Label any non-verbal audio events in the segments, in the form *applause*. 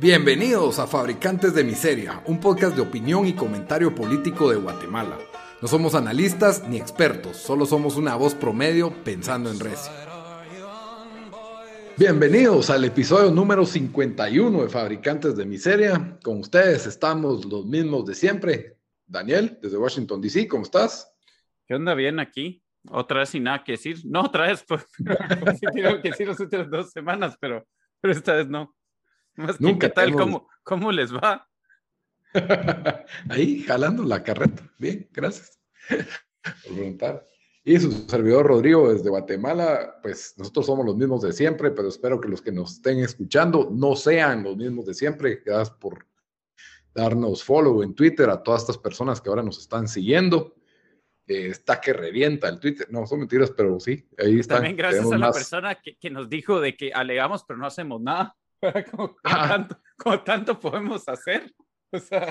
Bienvenidos a Fabricantes de Miseria, un podcast de opinión y comentario político de Guatemala. No somos analistas ni expertos, solo somos una voz promedio pensando en res. Bienvenidos al episodio número 51 de Fabricantes de Miseria. Con ustedes estamos los mismos de siempre. Daniel, desde Washington, D.C., ¿cómo estás? ¿Qué onda? Bien aquí. Otra vez sin nada que decir. No, otra vez, pues, *laughs* sí tengo que decir las últimas dos semanas, pero, pero esta vez no. *laughs* Nunca ¿Qué tal? ¿Cómo, ¿Cómo les va? *laughs* Ahí, jalando la carreta. Bien, gracias *laughs* por preguntar. Y su servidor Rodrigo desde Guatemala, pues nosotros somos los mismos de siempre, pero espero que los que nos estén escuchando no sean los mismos de siempre. Gracias por darnos follow en Twitter a todas estas personas que ahora nos están siguiendo. Eh, está que revienta el Twitter. No, son mentiras, pero sí, ahí está. También gracias a la persona que, que, nos dijo de que alegamos, pero no hacemos nada. Como, tanto, tanto, podemos hacer.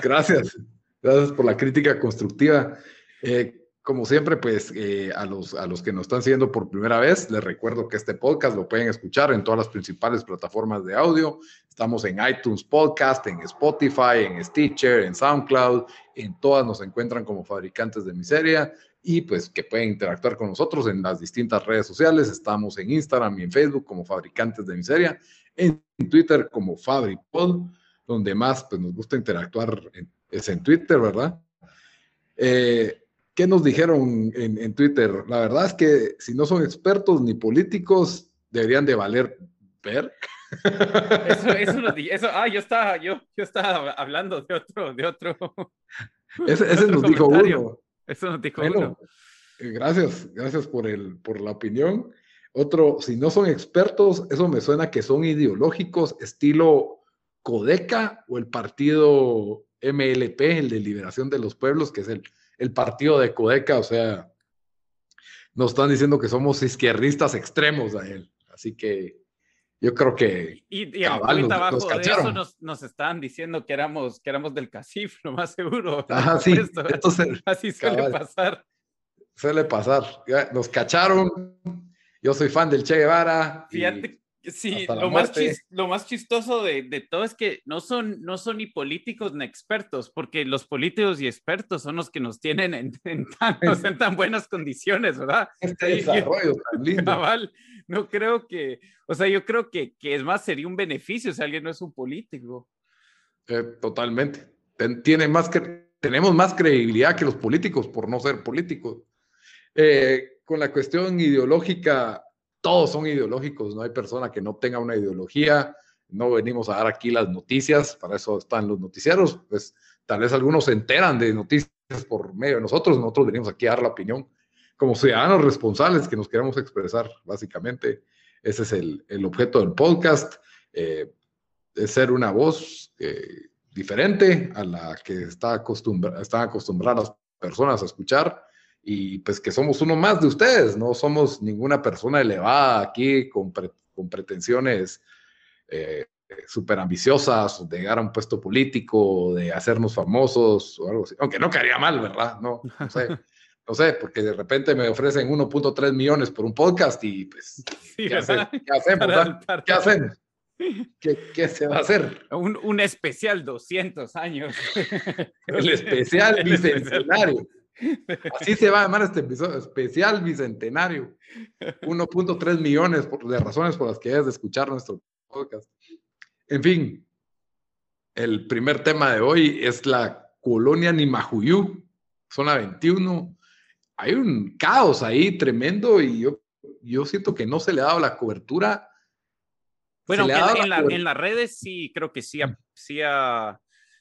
Gracias, gracias por la crítica constructiva. Eh, como siempre, pues eh, a, los, a los que nos están siguiendo por primera vez, les recuerdo que este podcast lo pueden escuchar en todas las principales plataformas de audio. Estamos en iTunes Podcast, en Spotify, en Stitcher, en SoundCloud, en todas nos encuentran como fabricantes de miseria y pues que pueden interactuar con nosotros en las distintas redes sociales. Estamos en Instagram y en Facebook como fabricantes de miseria en Twitter como FabriPod, donde más pues, nos gusta interactuar es en Twitter, ¿verdad? Eh, ¿Qué nos dijeron en, Twitter? La verdad es que si no son expertos ni políticos, deberían de valer ver. Eso, *laughs* eso, eso, ah, yo estaba, yo, yo estaba hablando de otro, de otro. Ese, nos dijo uno. Eso nos dijo uno. Eh, gracias, gracias por, el, por la opinión. Otro, si no son expertos, eso me suena que son ideológicos, estilo Codeca o el partido MLP, el de Liberación de los Pueblos, que es el, el partido de Codeca, o sea, nos están diciendo que somos izquierdistas extremos a él. Así que yo creo que. Y, y cabal, abajo de eso nos, nos, estaban diciendo que éramos, que éramos del CACIF, lo más seguro. *laughs* Ajá, sí. Así suele pasar. Suele pasar. Nos cacharon yo soy fan del Che Guevara. Fíjate, sí, lo más, lo más, chistoso de, de, todo es que no son, no son ni políticos ni expertos, porque los políticos y expertos son los que nos tienen en, *laughs* tan, en tan, buenas condiciones, ¿verdad? Este *laughs* desarrollo tan *laughs* lindo. no creo que, o sea, yo creo que, que, es más, sería un beneficio si alguien no es un político. Eh, totalmente. Tiene más que, tenemos más credibilidad que los políticos por no ser políticos. Eh, con la cuestión ideológica, todos son ideológicos, no hay persona que no tenga una ideología, no venimos a dar aquí las noticias, para eso están los noticiarios, pues tal vez algunos se enteran de noticias por medio de nosotros, nosotros venimos aquí a dar la opinión como ciudadanos responsables que nos queremos expresar, básicamente. Ese es el, el objeto del podcast, eh, es ser una voz eh, diferente a la que está están acostumbradas personas a escuchar y pues que somos uno más de ustedes, no somos ninguna persona elevada aquí con, con pretensiones eh, súper ambiciosas de llegar a un puesto político, de hacernos famosos o algo así, aunque no quedaría mal, ¿verdad? No, no sé. *laughs* No sé, porque de repente me ofrecen 1.3 millones por un podcast y pues, *laughs* ¿qué, hacemos? ¿Qué hacemos? *laughs* ¿Qué, se va a hacer? Un, un especial 200 años. El especial bicentenario. Así se va a llamar este episodio especial bicentenario. 1.3 millones de razones por las que hayas de escuchar nuestro podcast. En fin, el primer tema de hoy es la colonia Nimajuyú, zona 21. Hay un caos ahí tremendo y yo, yo siento que no se le ha dado la cobertura. Bueno, en, en, las redes sí, creo que sí, sí ha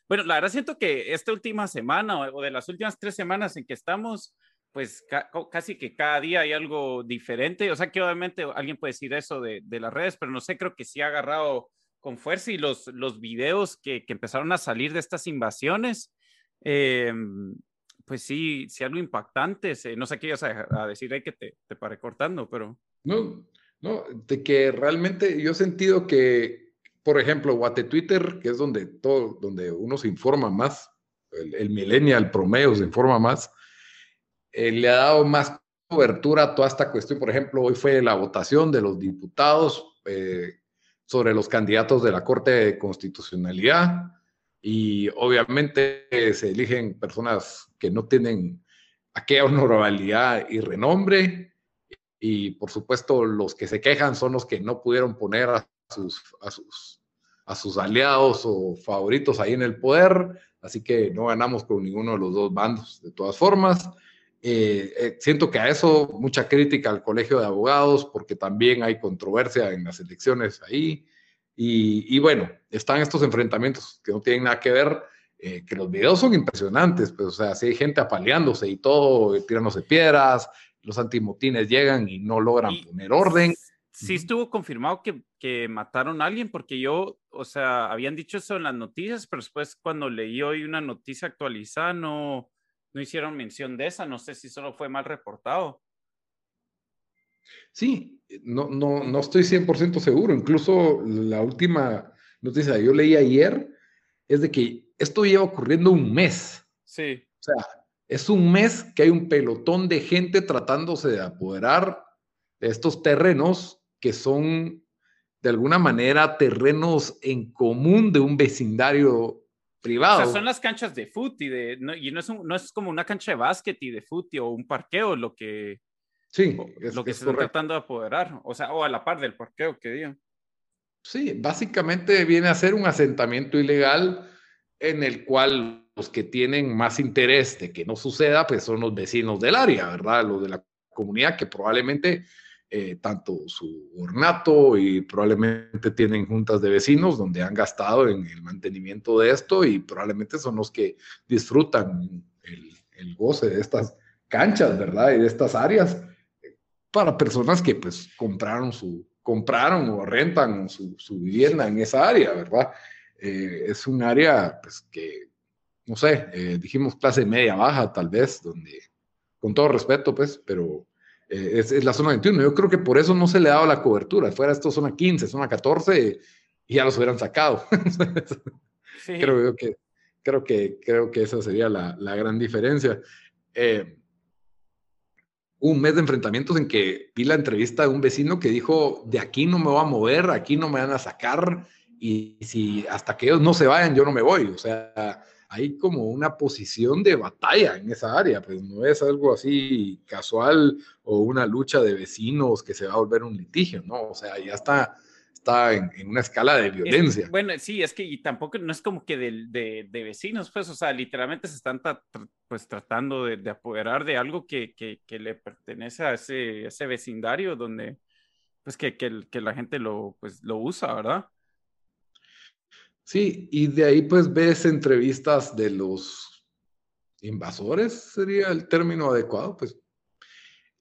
bueno, la verdad siento que esta última semana o de las últimas tres semanas en que estamos, pues casi que cada día hay algo diferente. O sea que obviamente alguien puede decir eso de, de las redes, pero no sé, creo que sí ha agarrado con fuerza y los, los videos que, que empezaron a salir de estas invasiones, eh, pues sí, sí algo impactante. No sé qué ibas a, decir ahí que te, te paré cortando, pero... No, no, de que realmente yo he sentido que por ejemplo, Guate Twitter, que es donde todo, donde uno se informa más, el, el millennial promedio se informa más, eh, le ha dado más cobertura a toda esta cuestión. Por ejemplo, hoy fue la votación de los diputados eh, sobre los candidatos de la Corte de Constitucionalidad y obviamente se eligen personas que no tienen aquella honorabilidad y renombre y por supuesto los que se quejan son los que no pudieron poner a sus, a sus aliados o favoritos ahí en el poder, así que no ganamos con ninguno de los dos bandos. De todas formas, eh, eh, siento que a eso mucha crítica al Colegio de Abogados, porque también hay controversia en las elecciones ahí. Y, y bueno, están estos enfrentamientos que no tienen nada que ver, eh, que los videos son impresionantes, pues, o sea, si hay gente apaleándose y todo, tirándose piedras, los antimotines llegan y no logran poner orden. Sí estuvo confirmado que, que, mataron a alguien, porque yo, o sea, habían dicho eso en las noticias, pero después cuando leí hoy una noticia actualizada, no, no hicieron mención de esa, no sé si solo fue mal reportado. Sí, no, no, no estoy 100% seguro. Incluso la última noticia que yo leí ayer es de que esto lleva ocurriendo un mes. Sí. O sea, es un mes que hay un pelotón de gente tratándose de apoderar de estos terrenos que son de alguna manera terrenos en común de un vecindario privado. O sea, son las canchas de fútbol y, de, no, y no, es no es como una cancha de básquet y de fútbol o un parqueo lo que, sí, lo que se está tratando de apoderar, o sea, o a la par del parqueo que digan. Sí, básicamente viene a ser un asentamiento ilegal en el cual los que tienen más interés de que no suceda, pues son los vecinos del área, ¿verdad? Los de la comunidad que probablemente eh, tanto su ornato y probablemente tienen juntas de vecinos donde han gastado en el mantenimiento de esto y probablemente son los que disfrutan el, el goce de estas canchas, ¿verdad? Y de estas áreas para personas que pues compraron su compraron o rentan su, su vivienda en esa área, ¿verdad? Eh, es un área pues que no sé, eh, dijimos clase media baja tal vez, donde con todo respeto pues, pero eh, es, la zona 21. Yo creo que por eso no se le ha dado la cobertura. Fuera esto zona 15, zona 14, y ya los hubieran sacado. *laughs* Creo que, creo que, creo que esa sería la, la gran diferencia. Eh, un mes de enfrentamientos en que vi la entrevista de un vecino que dijo, de aquí no me voy a mover, aquí no me van a sacar, y si hasta que ellos no se vayan, yo no me voy. O sea, hay como una posición de batalla en esa área, pues no es algo así casual o una lucha de vecinos que se va a volver un litigio, ¿no? O sea, ya está, está en, una escala de violencia. bueno, sí, es que y tampoco no es como que de, de, vecinos, pues, o sea, literalmente se están pues tratando de, apoderar de algo que, que, que, le pertenece a ese, ese vecindario donde, pues, que, que, la gente lo, pues, lo usa, ¿verdad? Sí, y de ahí pues ves entrevistas de los invasores, sería el término adecuado, pues.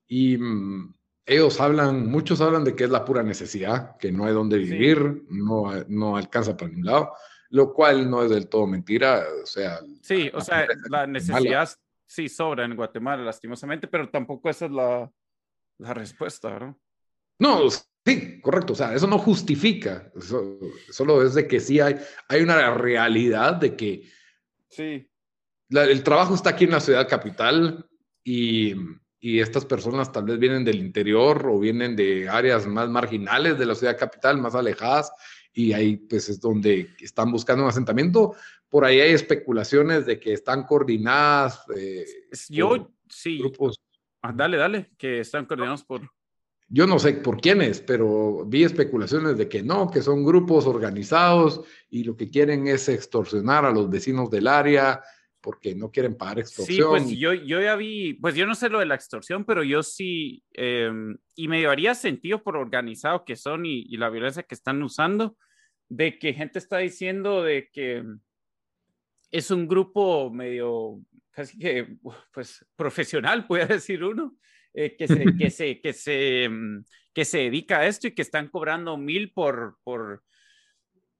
Y mm, ellos hablan, muchos hablan de que es la pura necesidad, que no hay donde vivir, no, no alcanza para ningún lado, lo cual no es del todo mentira, o sea. Sí, o sea, la necesidad sí sobra en Guatemala, lastimosamente, pero tampoco esa es la, la respuesta, ¿verdad? No, Sí, correcto. O sea, eso no justifica. solo es de que sí hay, hay una realidad de que sí. el trabajo está aquí en la ciudad capital y, y, estas personas tal vez vienen del interior o vienen de áreas más marginales de la ciudad capital, más alejadas, y ahí pues es donde están buscando un asentamiento. Por ahí hay especulaciones de que están coordinadas. Eh, Yo, sí. Grupos. Ah, dale, dale, que están coordinados por yo no sé por quiénes, pero vi especulaciones de que no, que son grupos organizados y lo que quieren es extorsionar a los vecinos del área porque no quieren pagar extorsión. Sí, pues yo, yo ya vi, pues yo no sé lo de la extorsión, pero yo sí, em, y me haría sentido por organizado que son y, y, la violencia que están usando, de que gente está diciendo de que es un grupo medio, casi que, pues, profesional, *laughs* puede decir uno, eh, que, se, que, *laughs* se, que, se, mm, que se dedica a esto y que están cobrando mil por, por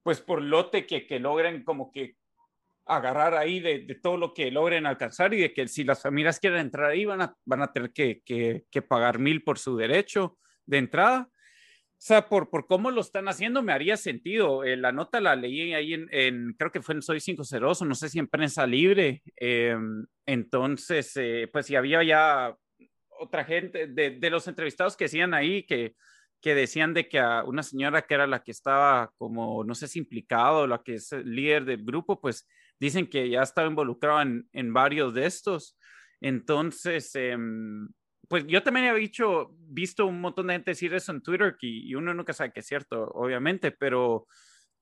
pues por lote que, que logren como que agarrar ahí de, de, todo lo que logren alcanzar y de que si las familias quieren entrar ahí van a, van a tener que, que, que pagar mil por su derecho de entrada. O sea, por, por cómo lo están haciendo me haría sentido. Eh, la nota la leí ahí en, en, creo que fue en Soy 502, no sé si en Prensa Libre. Eh, entonces, eh, pues si había ya otra gente, de, de, los entrevistados que decían ahí que, que decían de que a una señora que era la que estaba como, no sé si implicado, la que es líder del grupo, pues dicen que ya estaba involucrado en, en varios de estos. Entonces, em, pues yo también he dicho, visto un montón de gente decir eso en Twitter y, uno nunca sabe que es cierto, obviamente, pero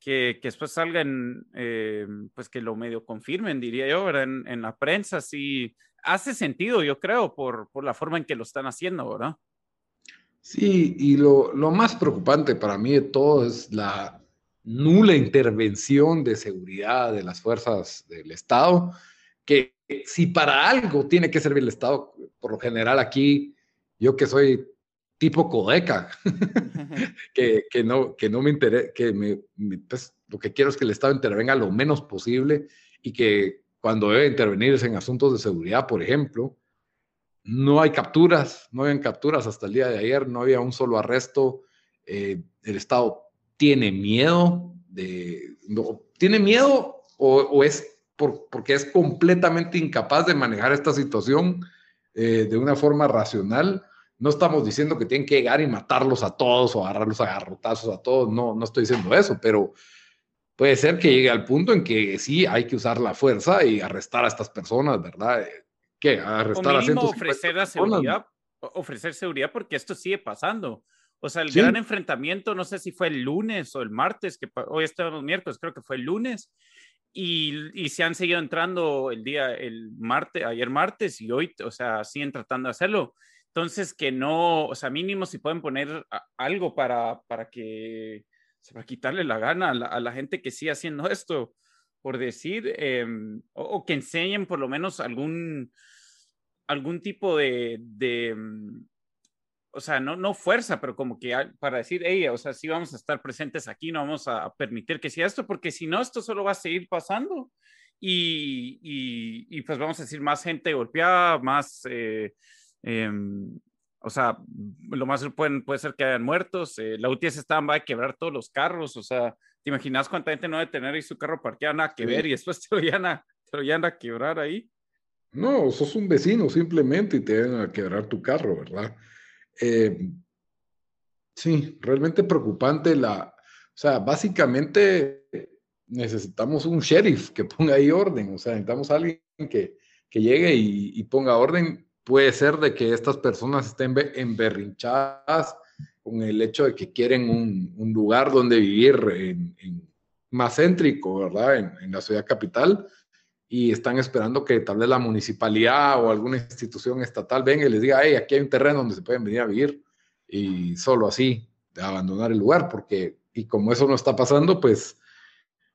que, que después salgan, em, pues que lo medio confirmen, diría yo, ¿verdad? En, en, la prensa, sí, hace sentido, yo creo, por, por la forma en que lo están haciendo, ¿verdad? Sí, y lo, lo, más preocupante para mí de todo es la nula intervención de seguridad de las fuerzas del Estado, que si para algo tiene que servir el Estado, por lo general aquí, yo que soy tipo codeca, *laughs* que, que, no, que no me interesa, que me, pues, lo que quiero es que el Estado intervenga lo menos posible y que cuando debe intervenir en asuntos de seguridad, por ejemplo, no hay capturas, no habían capturas hasta el día de ayer, no había un solo arresto. Eh, el Estado tiene miedo de, no, tiene miedo o, es porque es completamente incapaz de manejar esta situación eh, de una forma racional. No estamos diciendo que tienen que llegar y matarlos a todos o agarrarlos a garrotazos a todos, no, no estoy diciendo eso, pero puede ser que llegue al punto en que sí hay que usar la fuerza y arrestar a estas personas, ¿verdad? ¿Qué? Arrestar o ofrecer la seguridad, ofrecer seguridad porque esto sigue pasando. O sea, el gran enfrentamiento, no sé si fue el lunes o el martes, que hoy estamos miércoles, creo que fue el lunes, y, y, se han seguido entrando el día, el martes, ayer martes y hoy, o sea, siguen tratando de hacerlo. Entonces, que no, o sea, mínimo si pueden poner algo para, para que, para quitarle la gana a la, a la gente que sigue haciendo esto por decir, em, o, que enseñen por lo menos algún, algún tipo de, de mm, o sea, no, no fuerza, pero como que para decir, hey, o sea, sí vamos a estar presentes aquí, no vamos a permitir que sea esto, porque si no, esto solo va a seguir pasando. Y, y, pues vamos a decir, más gente golpeada, más, eh, em, o sea, lo más pueden, puede ser que hayan muertos, eh, la UTS está, va a quebrar todos los carros, o sea, ¿Te imaginas cuánta gente no debe tener ahí su carro parqueado, nada que ver, y después te lo, iban a, te a quebrar ahí? No, sos un vecino simplemente y te van a quebrar tu carro, ¿verdad? Eh, sí, realmente preocupante la, o sea, básicamente necesitamos un sheriff que ponga ahí orden, o sea, necesitamos a alguien que, que llegue y, y, ponga orden. Puede ser de que estas personas estén emberrinchadas con el hecho de que quieren un, lugar donde vivir en, más céntrico, ¿verdad? En, la ciudad capital y están esperando que tal vez la municipalidad o alguna institución estatal venga y les diga, hey, aquí hay un terreno donde se pueden venir a vivir y solo así abandonar el lugar, porque, y como eso no está pasando, pues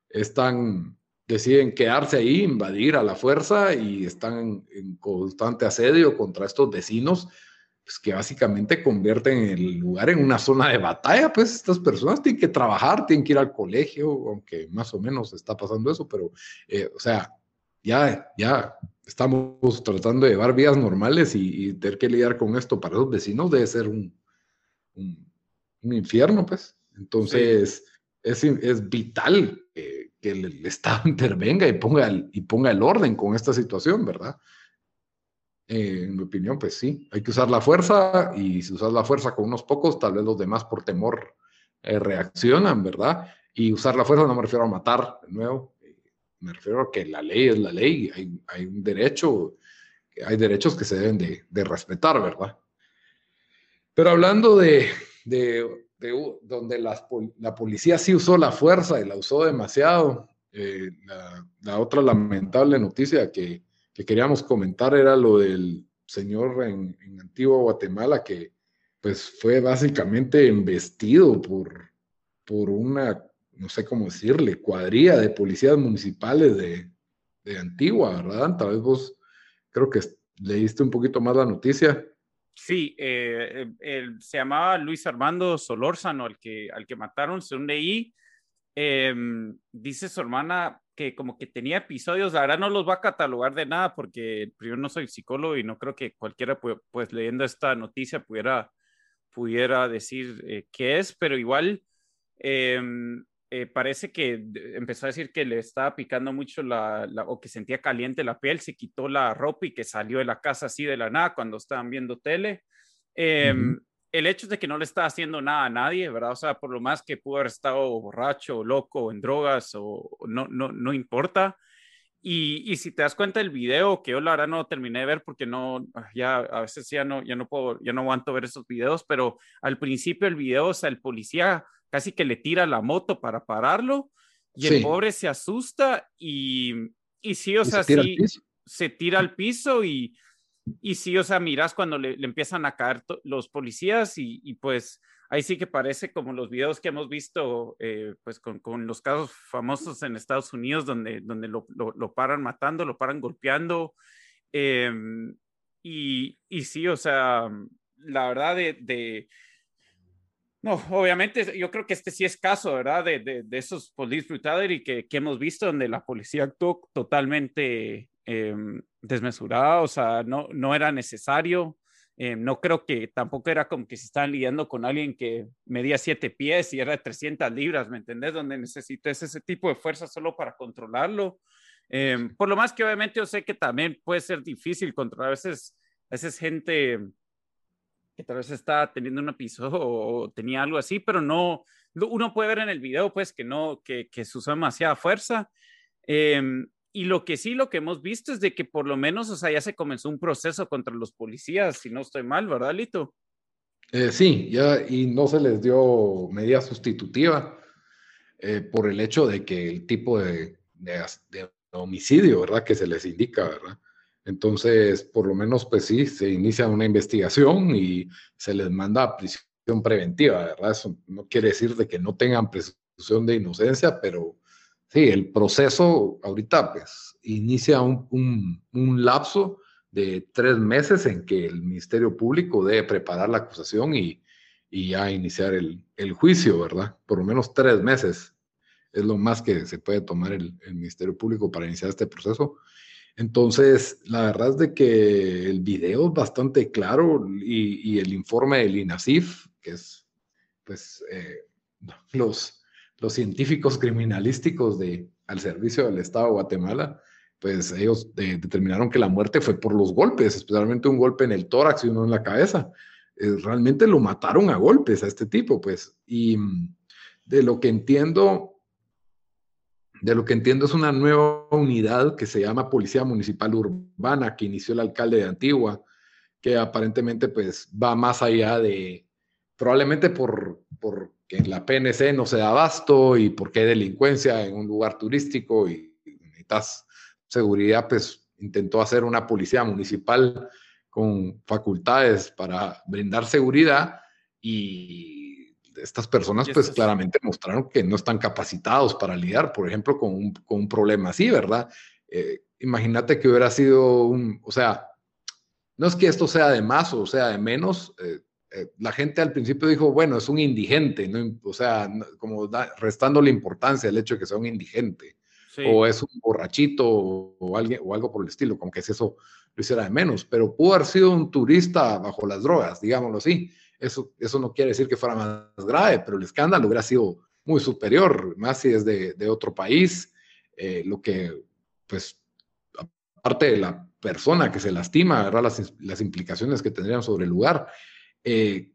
están, deciden quedarse ahí, invadir a la fuerza y están en constante asedio contra estos vecinos pues que básicamente convierten el lugar en una zona de batalla, pues estas personas tienen que trabajar, tienen que ir al colegio, aunque más o menos está pasando eso, pero, eh, o sea, ya, ya estamos tratando de llevar vidas normales y, tener que lidiar con esto para los vecinos debe ser un, un, infierno, pues. Entonces, es, es, vital que el, Estado *laughs* intervenga y ponga, el, y ponga el orden con esta situación, ¿verdad? Eh, en mi opinión, pues sí, hay que usar la fuerza y si usas la fuerza con unos pocos, tal vez los demás por temor eh, reaccionan, ¿verdad? Y usar la fuerza no me refiero a matar, de nuevo, eh, me refiero a que la ley es la ley, hay, un derecho, hay derechos que se deben de, respetar, ¿verdad? Pero hablando de, de donde la policía sí usó la fuerza y la usó demasiado, la, la otra lamentable noticia que que queríamos comentar era lo del señor en, en Antigua Guatemala que pues fue básicamente embestido por, por una, no sé cómo decirle, cuadrilla de policías municipales de, de Antigua, ¿verdad? Tal vez vos creo que leíste un poquito más la noticia. Sí, eh, se llamaba Luis Armando Solórzano, al que, al que mataron, según leí. Eh, dice su hermana que como que tenía episodios, la verdad no los va a catalogar de nada porque yo no soy psicólogo y no creo que cualquiera pues, leyendo esta noticia pudiera, pudiera decir eh, qué es, pero igual em, eh, parece que empezó a decir que le estaba picando mucho la, o que sentía caliente la piel, se quitó la ropa y que salió de la casa así de la nada cuando estaban viendo tele. Em, el hecho de que no le está haciendo nada a nadie, ¿verdad? O sea, por lo más que pudo haber estado borracho, loco, en drogas, o no, no, no importa. Y, y, si te das cuenta del video, que yo la verdad no terminé de ver porque no, ya a veces ya no, ya no puedo, ya no aguanto ver esos videos, pero al principio el video, o sea, el policía casi que le tira la moto para pararlo y el pobre se asusta y, y sí, o sea, sí, se tira al piso y, y sí, o sea, miras cuando le, empiezan a caer los policías y, pues ahí sí que parece como los videos que hemos visto eh, pues con, con, los casos famosos en Estados Unidos donde, donde lo, lo, paran matando, lo paran golpeando. Em, y, y, sí, o sea, la verdad de, de, No, obviamente yo creo que este sí es caso, ¿verdad? De, de, de esos police brutality que, que hemos visto donde la policía actuó totalmente eh, desmesurada, o sea, no, no era necesario. Eh, no creo que tampoco era como que se estaban lidiando con alguien que medía siete pies y era de 300 libras, ¿me entendés? Donde necesites ese tipo de fuerza solo para controlarlo. Eh, por lo más que obviamente yo sé que también puede ser difícil controlar a veces, a veces gente que tal vez está teniendo un episodio o, tenía algo así, pero no, uno puede ver en el video pues que no, que, que se usó demasiada fuerza. Eh, y lo que sí, lo que hemos visto es de que por lo menos, o sea, ya se comenzó un proceso contra los policías, si no estoy mal, ¿verdad, Lito? Eh, sí, ya, y no se les dio medida sustitutiva eh, por el hecho de que el tipo de, de, homicidio, ¿verdad? Que se les indica, ¿verdad? Entonces, por lo menos, pues sí, se inicia una investigación y se les manda a prisión preventiva, ¿verdad? Eso no quiere decir de que no tengan presunción de inocencia, pero Sí, el proceso ahorita pues inicia un, lapso de tres meses en que el Ministerio Público debe preparar la acusación y, ya iniciar el, juicio, ¿verdad? Por lo menos tres meses es lo más que se puede tomar el, Ministerio Público para iniciar este proceso. Entonces, la verdad es de que el video es bastante claro y, el informe del INASIF, que es, pues, eh, *laughs* los los científicos criminalísticos de, al servicio del Estado de Guatemala, pues ellos eh, determinaron que la muerte fue por los golpes, especialmente un golpe en el tórax y uno en la cabeza. Eh, realmente lo mataron a golpes a este tipo, pues. Y mm, de lo que entiendo, de lo que entiendo es una nueva unidad que se llama Policía Municipal Urbana, que inició el alcalde de Antigua, que aparentemente pues va más allá de, probablemente por, por que la PNC no se da abasto y porque hay delincuencia en un lugar turístico y, necesitas seguridad, pues intentó hacer una policía municipal con facultades para brindar seguridad y estas personas pues claramente mostraron que no están capacitados para lidiar, por ejemplo, con un, con un problema así, ¿verdad? Eh, imagínate que hubiera sido un, o sea, no es que esto sea de más o sea de menos, eh, eh, la gente al principio dijo, bueno, es un indigente, ¿no? o sea, como restando la importancia al hecho de que sea un indigente, o es un borrachito o, alguien, o algo por el estilo, como que si eso lo hiciera de menos, pero pudo haber sido un turista bajo las drogas, digámoslo así. Eso, eso no quiere decir que fuera más grave, pero el escándalo hubiera sido muy superior, más si es de, de otro país, eh, lo que, pues, aparte de la persona que se lastima, ¿verdad? Las, las implicaciones que tendrían sobre el lugar, eh,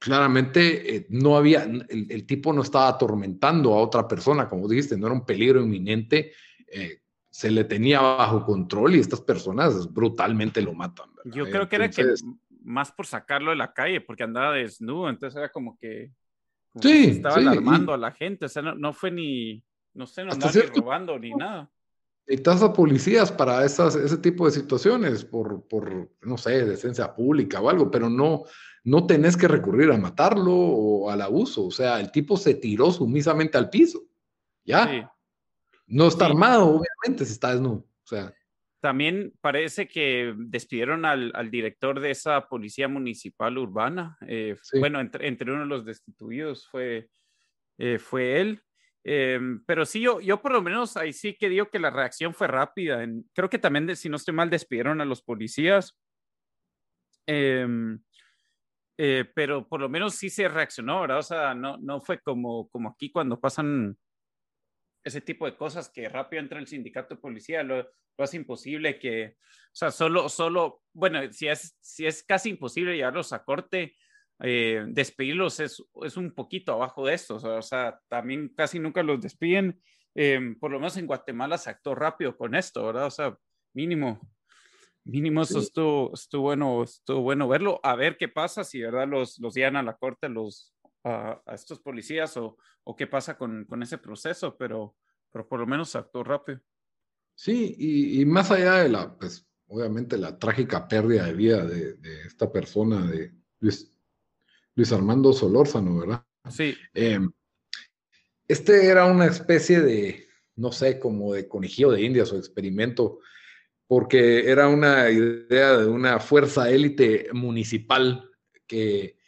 claramente eh, no había, el, tipo no estaba atormentando a otra persona, como dijiste, no era un peligro inminente, eh, se le tenía bajo control y estas personas brutalmente lo matan. Yo creo que era que más por sacarlo de la calle, porque andaba desnudo, entonces era como que, sí, estaba alarmando a la gente, o sea, no, fue ni, no sé, no andaba ni robando ni nada necesitas a policías para esas, ese tipo de situaciones, por, por, no sé, decencia pública o algo, pero no, no tenés que recurrir a matarlo o al abuso. O sea, el tipo se tiró sumisamente al piso. ¿Ya? No está armado, obviamente, si está desnudo. O sea. También parece que despidieron al, al director de esa policía municipal urbana. Eh, bueno, entre, entre, uno de los destituidos fue, eh, fue él. Em, pero sí, yo, yo por lo menos ahí sí que digo que la reacción fue rápida. creo que también, si no estoy mal, despidieron a los policías. Em, eh, pero por lo menos sí se reaccionó, ¿verdad? O sea, no, no fue como, como aquí cuando pasan ese tipo de cosas que rápido entra el sindicato de policía, lo, lo hace imposible que, o sea, solo, solo, bueno, si es, si es casi imposible llevarlos a corte, eh, despedirlos es, es, un poquito abajo de esto. O sea, también casi nunca los despiden. Em, por lo menos en Guatemala se actuó rápido con esto, ¿verdad? O sea, mínimo, mínimo eso estuvo, estuvo, bueno, estuvo bueno verlo. A ver qué pasa si, ¿verdad? Los, los llevan a la corte los, a, estos policías o, o qué pasa con, con, ese proceso, pero, pero por lo menos actuó rápido. Sí, y, y más allá de la, pues, obviamente la trágica pérdida de vida de, de esta persona, de Luis, Luis Armando Solórzano, ¿verdad? Sí. Em, este era una especie de, no sé, como de conejillo de indias o experimento, porque era una idea de una fuerza élite municipal que,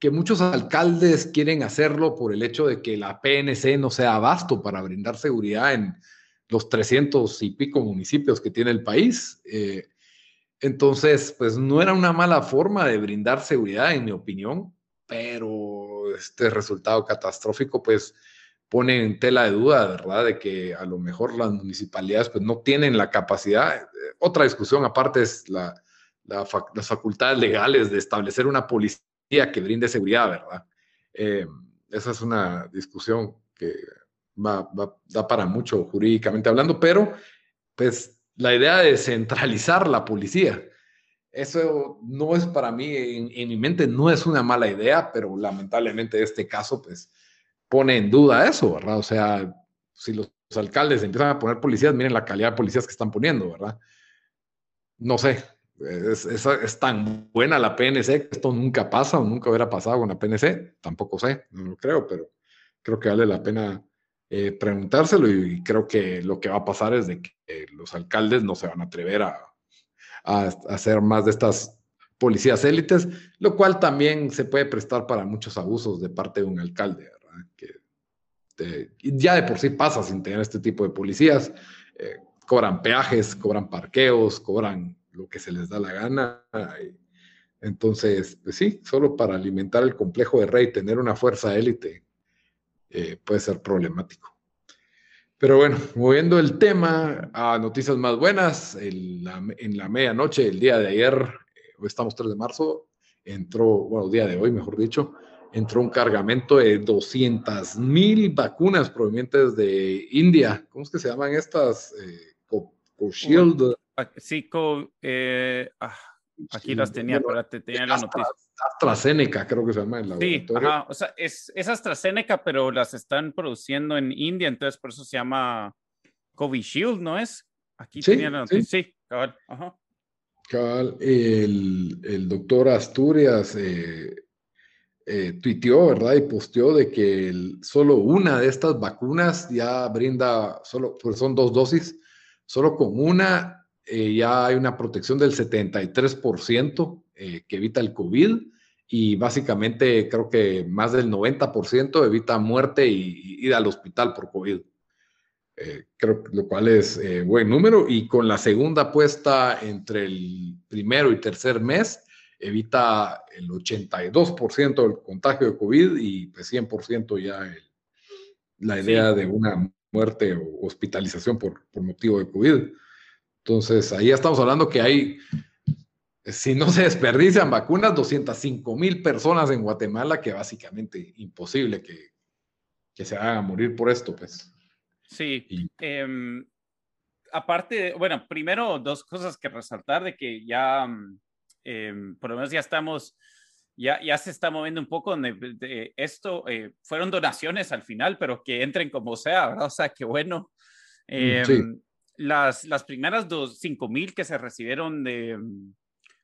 que muchos alcaldes quieren hacerlo por el hecho de que la PNC no sea abasto para brindar seguridad en los 300 y pico municipios que tiene el país. Eh, entonces, pues no era una mala forma de brindar seguridad, en mi opinión, pero este resultado catastrófico, pues pone en tela de duda, ¿verdad? De que a lo mejor las municipalidades pues no tienen la capacidad. Eh, otra discusión aparte es la, las facultades legales de establecer una policía que brinde seguridad, ¿verdad? Eh, esa es una discusión que va, va, da para mucho jurídicamente hablando, pero pues la idea de centralizar la policía, eso no es para mí, en, mi mente no es una mala idea, pero lamentablemente este caso pues pone en duda eso, ¿verdad? O sea, si los, alcaldes empiezan a poner policías, miren la calidad de policías que están poniendo, ¿verdad? No sé, es, es, tan buena la PNC que esto nunca pasa o nunca hubiera pasado con la PNC, tampoco sé, no lo creo, pero creo que vale la pena eh, preguntárselo y creo que lo que va a pasar es de que los alcaldes no se van a atrever a, a, hacer más de estas policías élites, lo cual también se puede prestar para muchos abusos de parte de un alcalde, ¿verdad? Que ya de por sí pasa sin tener este tipo de policías, eh, cobran peajes, cobran parqueos, cobran lo que se les da la gana. entonces, pues sí, solo para alimentar el complejo de rey, tener una fuerza élite eh, puede ser problemático. Pero bueno, moviendo el tema a noticias más buenas, en la, en la medianoche, el día de ayer, eh, hoy estamos 3 de marzo, entró, bueno, día de hoy, mejor dicho, entró un cargamento de 200 mil vacunas provenientes de India. ¿Cómo es que se llaman estas? Eh, Co-Shield. Sí, co, eh, ah, aquí las tenía, pero te tenía la noticia. AstraZeneca, creo que se llama el Sí, ajá, o sea, es, es, AstraZeneca, pero las están produciendo en India, entonces por eso se llama Covishield, ¿no es? Aquí tenía la noticia. Sí, cabal, ajá. Cabal, el, el doctor Asturias eh, eh, tuiteó, ¿verdad? Y posteó de que solo una de estas vacunas ya brinda, solo, pues son dos dosis, solo con una eh, ya hay una protección del 73% eh, que evita el COVID y básicamente creo que más del 90% evita muerte y, ir al hospital por COVID. Eh, creo lo cual es eh, buen número y con la segunda puesta entre el primero y tercer mes evita el 82% del contagio de COVID y pues 100% ya la idea de una muerte o hospitalización por, por motivo de COVID. Entonces, ahí estamos hablando que hay si no se desperdician vacunas, 205 mil personas en Guatemala, que básicamente imposible que, que se hagan morir por esto, pues. Sí. Em, aparte, bueno, primero dos cosas que resaltar de que ya, em, por lo menos ya estamos, ya, ya se está moviendo un poco de, esto. Eh, fueron donaciones al final, pero que entren como sea, ¿verdad? O sea, qué bueno. sí. Las, las primeras dos, cinco mil que se recibieron de,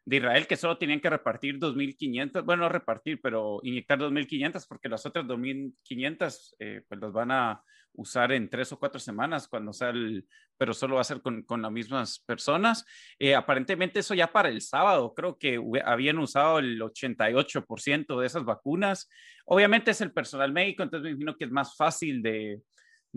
de Israel que solo tenían que repartir 2.500, bueno, no repartir, pero inyectar 2.500 porque las otras 2.500 eh, pues las van a usar en tres o cuatro semanas cuando sea el, pero solo va a ser con, con las mismas personas. Eh, aparentemente eso ya para el sábado, creo que habían usado el 88% de esas vacunas. Obviamente es el personal médico, entonces me imagino que es más fácil de,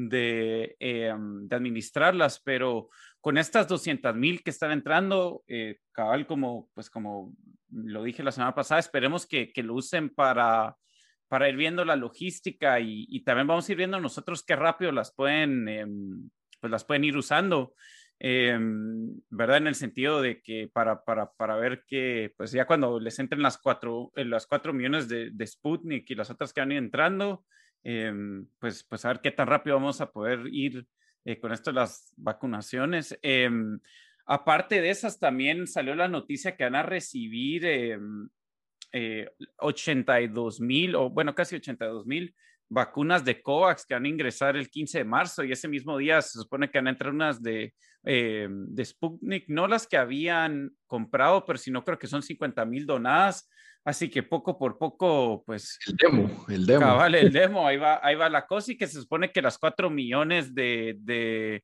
de, eh, de administrarlas, pero con estas 200 mil que están entrando, eh, cabal, como, pues como lo dije la semana pasada, esperemos que, que lo usen para, para ir viendo la logística y, también vamos a ir viendo nosotros qué rápido las pueden, em, pues las pueden ir usando. em, ¿verdad? En el sentido de que para, para, para ver que, pues ya cuando les entren las cuatro, eh, las cuatro millones de, de Sputnik y las otras que van entrando, em, pues, pues a ver qué tan rápido vamos a poder ir eh, con esto de las vacunaciones. Em, aparte de esas, también salió la noticia que van a recibir 82 mil, o bueno, casi 82 mil vacunas de COVAX que van a ingresar el 15 de marzo y ese mismo día se supone que van a entrar unas de, eh, de Sputnik, no las que habían comprado, pero si no creo que son 50 mil donadas. Así que poco por poco, pues... El demo, el demo. Vale, el *laughs* demo, ahí va, ahí va la cosa y que se supone que las 4 millones de, de,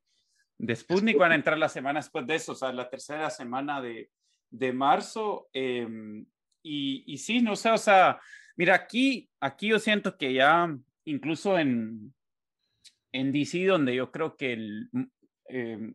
de Sputnik van a entrar la semana después de eso, o sea, la tercera semana de, de marzo. Em, y, y sí, no sé, o sea, mira, aquí, aquí yo siento que ya incluso en, en DC, donde yo creo que el, mm, em,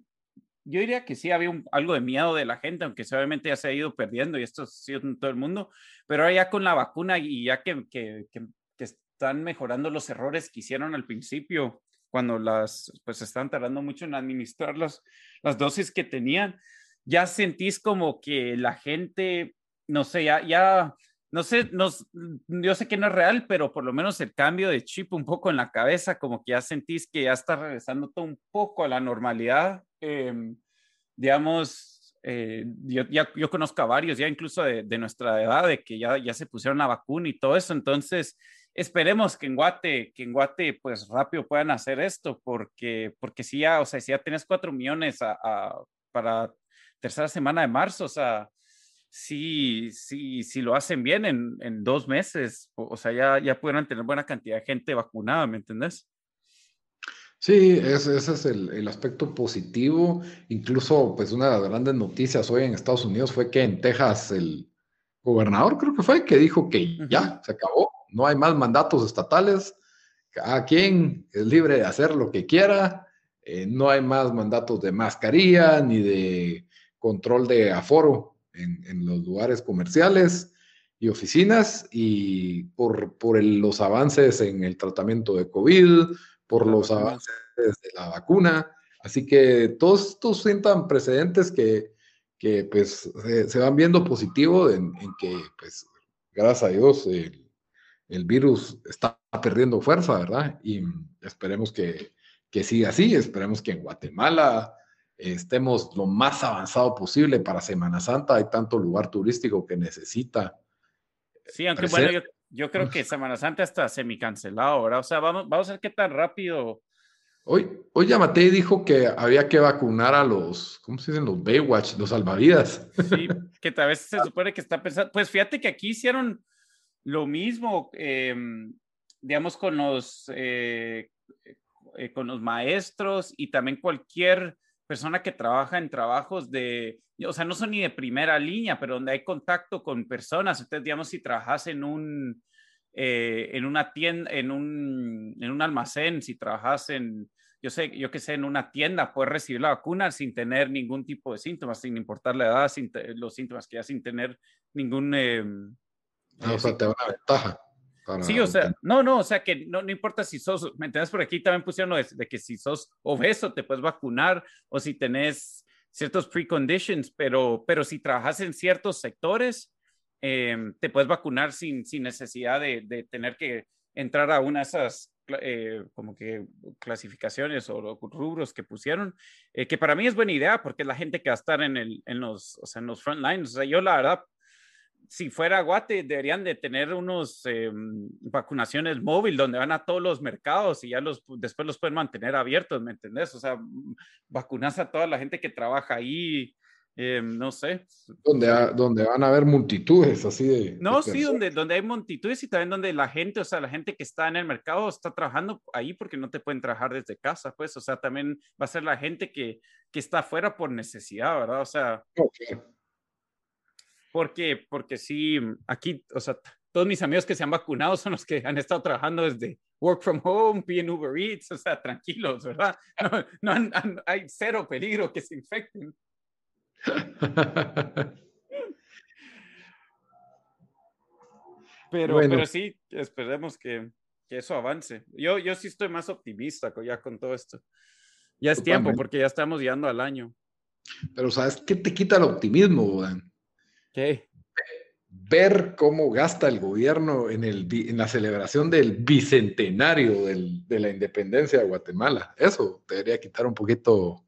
yo diría que sí había algo de miedo de la gente, aunque obviamente ya se ha ido perdiendo y esto ha sido en todo el mundo, pero ahora ya con la vacuna y ya que, que, que, están mejorando los errores que hicieron al principio, cuando las, pues están tardando mucho en administrar las, las dosis que tenían, ya sentís como que la gente, no sé, ya, ya no sé, yo sé que no es real, pero por lo menos el cambio de chip un poco en la cabeza, como que ya sentís que ya está regresando todo un poco a la normalidad. Em, digamos, eh, yo, ya, yo conozco a varios, ya incluso de, nuestra edad, de que ya, ya se pusieron la vacuna y todo eso. Entonces, esperemos que en Guate, que en Guate, pues rápido puedan hacer esto, porque, porque si ya, o sea, si ya tienes cuatro millones para tercera semana de marzo, o sea, sí, sí, si lo hacen bien en, en dos meses, o, sea, ya, ya podrán tener buena cantidad de gente vacunada, ¿me entendés? Sí, ese, ese es el, el, aspecto positivo. Incluso, pues una de las grandes noticias hoy en Estados Unidos fue que en Texas el gobernador, creo que fue, que dijo que ya se acabó, no hay más mandatos estatales, cada quien es libre de hacer lo que quiera, eh, no hay más mandatos de mascarilla ni de control de aforo en, los lugares comerciales y oficinas y por, por los avances en el tratamiento de COVID, por los avances de la vacuna. Así que todos estos sientan precedentes que, que pues se, van viendo positivo en, que pues gracias a Dios el, el, virus está perdiendo fuerza, ¿verdad? Y esperemos que, que siga así, esperemos que en Guatemala estemos lo más avanzado posible para Semana Santa. Hay tanto lugar turístico que necesita. Sí, aunque bueno, yo, creo que Semana Santa está semi-cancelado, ahora. O sea, vamos, vamos a ver qué tan rápido. Hoy, hoy Yamatei dijo que había que vacunar a los, ¿cómo se dicen? Los Baywatch, los salvavidas. Sí, *laughs* que tal vez se supone que está pensando. Pues fíjate que aquí hicieron lo mismo, em, digamos, con los, eh, eh, con los maestros y también cualquier persona que trabaja en trabajos de, o sea, no son ni de primera línea, pero donde hay contacto con personas. Entonces, digamos, si trabajas en un, eh, en una tienda, en un, en un almacén, si trabajas en, yo sé, yo que sé, en una tienda, puedes recibir la vacuna sin tener ningún tipo de síntomas, sin importar la edad, sin los síntomas que ya sin tener ningún... Eh, o sea, te da una ventaja sí, o sea, no, no, o sea que no, no importa si sos, ¿me entiendes? Por aquí también pusieron de, de, que si sos obeso te puedes vacunar o si tenés ciertos preconditions, pero, pero si trabajas en ciertos sectores, em, te puedes vacunar sin, sin necesidad de, de, tener que entrar a una de esas eh, como que clasificaciones o rubros que pusieron, eh, que para mí es buena idea porque la gente que va a estar en, el, en, los, o sea, en los front lines, o sea, yo la verdad si fuera Guate, deberían de tener unos em, vacunaciones móvil donde van a todos los mercados y ya los, después los pueden mantener abiertos, ¿me entendés? O sea, vacunas a toda la gente que trabaja ahí, em, no sé. Donde, donde van a haber multitudes así de... No, sí, donde, donde hay multitudes y también donde la gente, o sea, la gente que está en el mercado está trabajando ahí porque no te pueden trabajar desde casa, pues, o sea, también va a ser la gente que, que está afuera por necesidad, ¿verdad? O sea... Porque, porque sí, aquí, o sea, todos mis amigos que se han vacunado son los que han estado trabajando desde work from home, en Uber Eats, o sea, tranquilos, ¿verdad? No, no hay cero peligro que se infecten. *laughs* Pero, pero sí, esperemos que, que, eso avance. Yo, yo sí estoy más optimista ya con todo esto. Ya es tiempo porque ya estamos llegando al año. Pero ¿sabes qué te quita el optimismo, Dan? ¿Qué? Ver cómo gasta el gobierno en, el, en la celebración del bicentenario de la independencia de Guatemala. Eso te debería quitar un poquito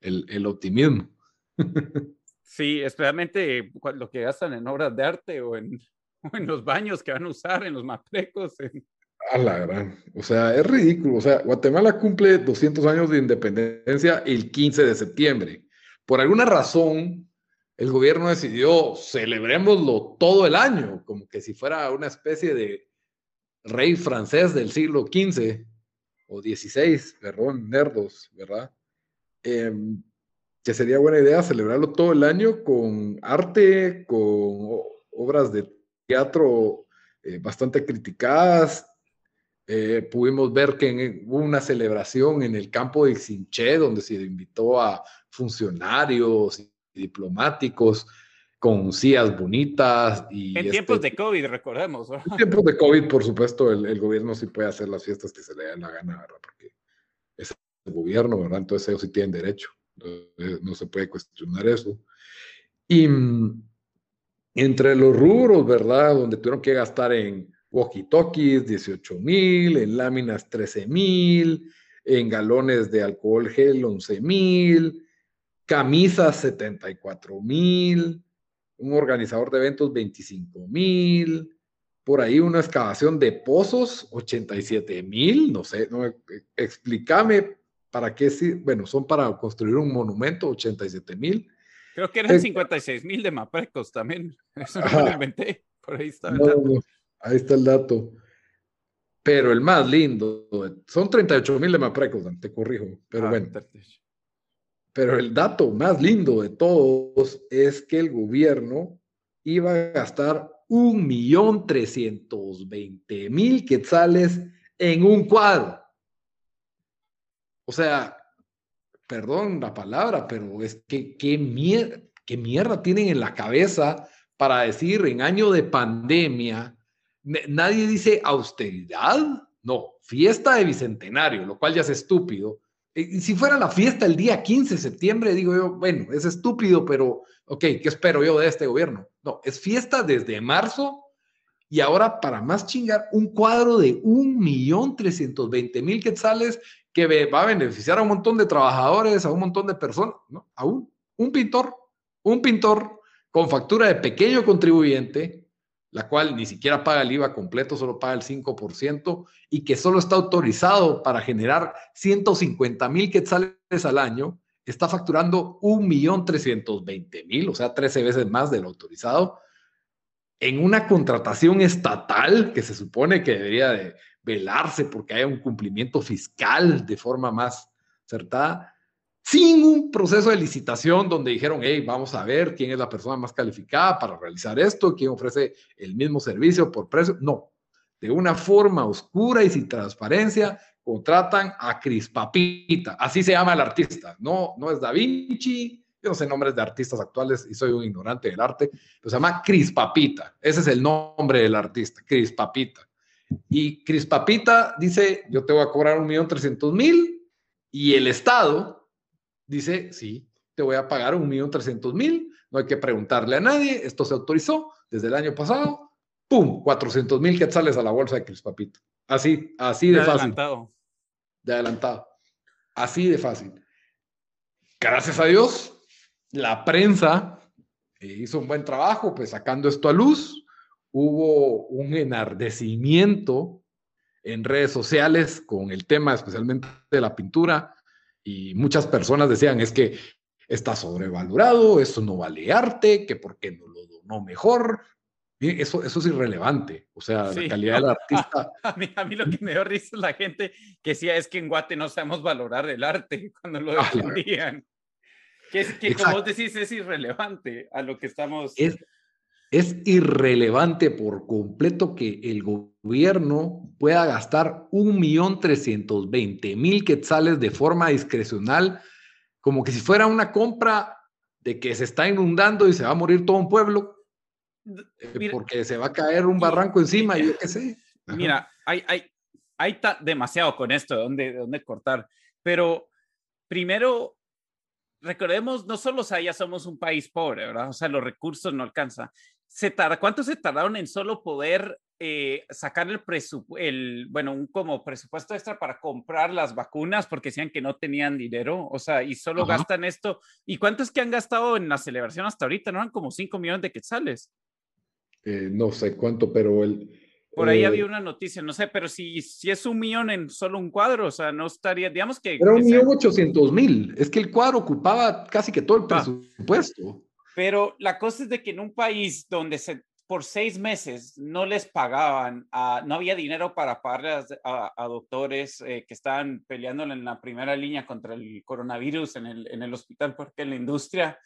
el, el optimismo. *laughs* Sí, especialmente lo que gastan en obras de arte o en, *laughs* en los baños que van a usar, en los maprecos. A la gran. O sea, es ridículo. O sea, Guatemala cumple 200 años de independencia el 15 de septiembre. Por alguna razón, el gobierno decidió celebremoslo todo el año, como que si fuera una especie de rey francés del siglo XV o XVI, perdón, nerdos, ¿verdad? Eh, que sería buena idea celebrarlo todo el año con arte, con obras de teatro eh, bastante criticadas. Eh, pudimos ver que hubo una celebración en el campo de Xinché, donde se invitó a funcionarios diplomáticos con sillas bonitas. Y en este tiempos de COVID, recordemos. En tiempos de COVID, por supuesto, el, el, gobierno sí puede hacer las fiestas que se le den la gana, ¿verdad? Porque es el gobierno, ¿verdad? Entonces ellos sí tienen derecho. Eh, no se puede cuestionar eso. Y mm, entre los rubros, ¿verdad? Donde tuvieron que gastar en walkie-talkies 18 mil, en láminas 13 mil, en galones de alcohol gel 11 mil, camisas 74 mil, un organizador de eventos 25 mil, por ahí una excavación de pozos 87 mil, no sé, no, explícame ¿Para qué? Sí, bueno, son para construir un monumento, 87 mil. Creo que eran 56 mil de Maprecos también. *laughs* Eso no lo inventé. Por ahí está el dato. ahí está el dato. Pero el más lindo, son 38 mil de Maprecos, te corrijo, pero ah, bueno. Pero el dato más lindo de todos es que el gobierno iba a gastar un millón trescientos veinte mil quetzales en un cuadro. O sea, perdón la palabra, pero es que qué mierda tienen en la cabeza para decir en año de pandemia, nadie dice austeridad, no, fiesta de bicentenario, lo cual ya es estúpido. Y si fuera la fiesta el día 15 de septiembre, digo yo, bueno, es estúpido, pero ok, ¿qué espero yo de este gobierno? No, es fiesta desde marzo y ahora para más chingar, un cuadro de un millón trescientos veinte mil quetzales que va a beneficiar a un montón de trabajadores, a un montón de personas, ¿no? A un, pintor, un pintor con factura de pequeño contribuyente, la cual ni siquiera paga el IVA completo, solo paga el 5%, y que solo está autorizado para generar 150 mil quetzales al año, está facturando 1.320.000, o sea, 13 veces más del autorizado, en una contratación estatal que se supone que debería de velarse porque haya un cumplimiento fiscal de forma más acertada, sin un proceso de licitación donde dijeron, hey, vamos a ver quién es la persona más calificada para realizar esto, quién ofrece el mismo servicio por precio. No, de una forma oscura y sin transparencia, contratan a Cris Papita, así se llama el artista, no, no es Da Vinci, yo no sé nombres de artistas actuales y soy un ignorante del arte, pero se llama Cris Papita, ese es el nombre del artista, Cris Papita. Y Cris Papita dice, yo te voy a cobrar un millón trescientos mil. Y el Estado dice, sí, te voy a pagar un millón trescientos mil. No hay que preguntarle a nadie. Esto se autorizó desde el año pasado. ¡Pum! 400 mil quetzales a la bolsa de Cris Papita. Así, así de, de fácil. Adelantado. De adelantado. Así de fácil. Gracias a Dios, la prensa hizo un buen trabajo, pues sacando esto a luz hubo un enardecimiento en redes sociales con el tema especialmente de la pintura y muchas personas decían es que está sobrevalorado, eso no vale arte, que por qué no lo donó mejor. Eso, eso es irrelevante, o sea, la calidad del *laughs* artista. A, mí, a mí lo que me dio risa es la gente que decía es que en Guate no sabemos valorar el arte *laughs* cuando lo ah, defendían. Que, es, que como vos decís es irrelevante a lo que estamos... Es, es irrelevante por completo que el gobierno pueda gastar un millón trescientos veinte mil quetzales de forma discrecional, como que si fuera una compra de que se está inundando y se va a morir todo un pueblo, eh, porque se va a caer un barranco encima, y yo qué sé. Mira, hay, hay, hay demasiado con esto, de dónde, de dónde cortar, pero primero recordemos, no solo, o sea, ya somos un país pobre, ¿verdad? O sea, los recursos no alcanzan. Se tarda, ¿Cuánto se tardaron en solo poder eh, sacar el presupuesto, bueno, un como presupuesto extra para comprar las vacunas porque decían que no tenían dinero, o sea, y solo gastan esto. ¿Y cuánto es que han gastado en la celebración hasta ahorita? ¿No eran como 5 millones de quetzales? Eh, no sé cuánto, pero el, por ahí había eh, una noticia, no sé, pero si, si es un millón en solo un cuadro, o sea, no estaría, digamos que... Era un millón ochocientos mil, es que el cuadro ocupaba casi que todo el ah. Pero la cosa es de que en un país donde se, por seis meses no les pagaban, no había dinero para pagar a, doctores eh, que estaban peleando en la primera línea contra el coronavirus en el, en el hospital, porque en la industria,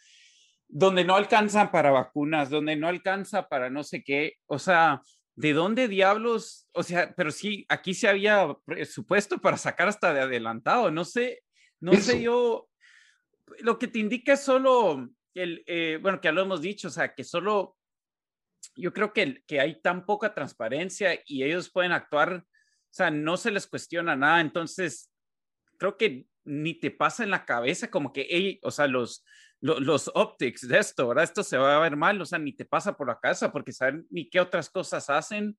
donde no alcanzan para vacunas, donde no alcanza para no sé qué, o sea ¿de dónde diablos? O sea, pero sí, aquí se había presupuesto para sacar hasta de adelantado. No sé, no sé yo. Lo que te indica es solo el, eh, bueno, que ya lo hemos dicho, o sea, que solo yo creo que, que hay tan poca transparencia y ellos pueden actuar, o sea, no se les cuestiona nada. Entonces, creo que ni te pasa en la cabeza como que, o sea, los, los optics de esto, ¿verdad? Esto se va a ver mal, o sea, ni te pasa por la casa porque saben ni qué otras cosas hacen,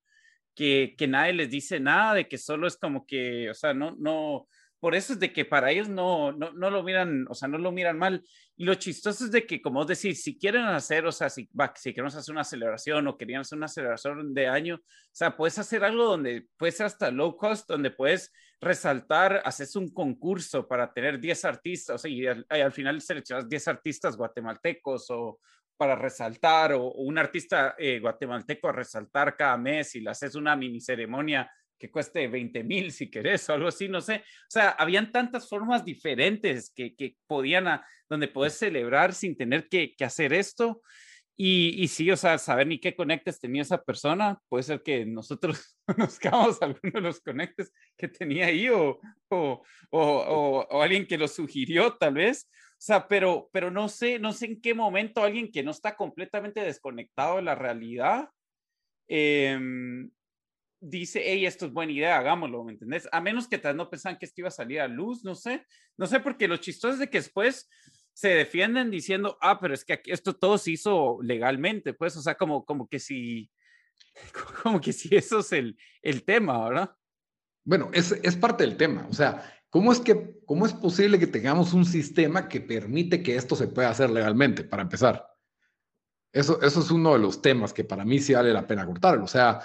que, que nadie les dice nada, de que solo es como que, o sea, no, no, por eso es de que para ellos no, no, no, lo miran, o sea, no lo miran mal. Y lo chistoso es de que, como decir, si quieren hacer, o sea, si, va, si queremos hacer una celebración o querían hacer una celebración de año, o sea, puedes hacer algo donde puedes hasta low cost, donde puedes resaltar, haces un concurso para tener 10 artistas, o sea, y al, final seleccionas 10 artistas guatemaltecos o para resaltar, o, un artista eh, guatemalteco a resaltar cada mes y le haces una mini ceremonia que cueste 20 mil si querés o algo así, no sé. O sea, habían tantas formas diferentes que, que podían, a, donde puedes celebrar sin tener que, que hacer esto. Y, y, sí, o sea, saber ni qué conectes tenía esa persona, puede ser que nosotros *laughs* nos quedamos algunos de los conectes que tenía ahí o, o, o, o, alguien que lo sugirió tal vez. O sea, pero, pero no sé, no sé en qué momento alguien que no está completamente desconectado de la realidad eh, dice, hey, esto es buena idea, hagámoslo, ¿me entendés? A menos que tal no pensan que esto iba a salir a luz, no sé, no sé, porque lo chistoso es de que después se defienden diciendo, ah, pero es que esto todo se hizo legalmente, pues, o sea, como, como que si, *laughs* como que si eso es el, el tema, ¿verdad? Bueno, es, es parte del tema, o sea, ¿cómo es, que, ¿cómo es posible que tengamos un sistema que permite que esto se pueda hacer legalmente, para empezar? Eso, eso es uno de los temas que para mí sí vale la pena cortarlo. O sea,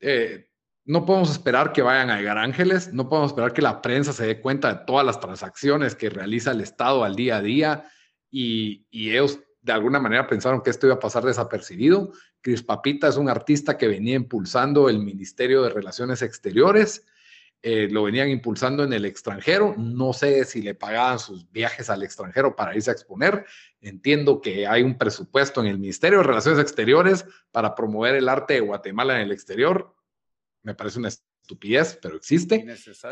eh, no podemos esperar que vayan a llegar ángeles, no podemos esperar que la prensa se dé cuenta de todas las transacciones que realiza el Estado al día a día y, ellos de alguna manera pensaron que esto iba a pasar desapercibido. Cris Papita es un artista que venía impulsando el Ministerio de Relaciones Exteriores, eh, lo venían impulsando en el extranjero, no sé si le pagaban sus viajes al extranjero para irse a exponer, entiendo que hay un presupuesto en el Ministerio de Relaciones Exteriores para promover el arte de Guatemala en el exterior, me parece una estupidez, pero existe.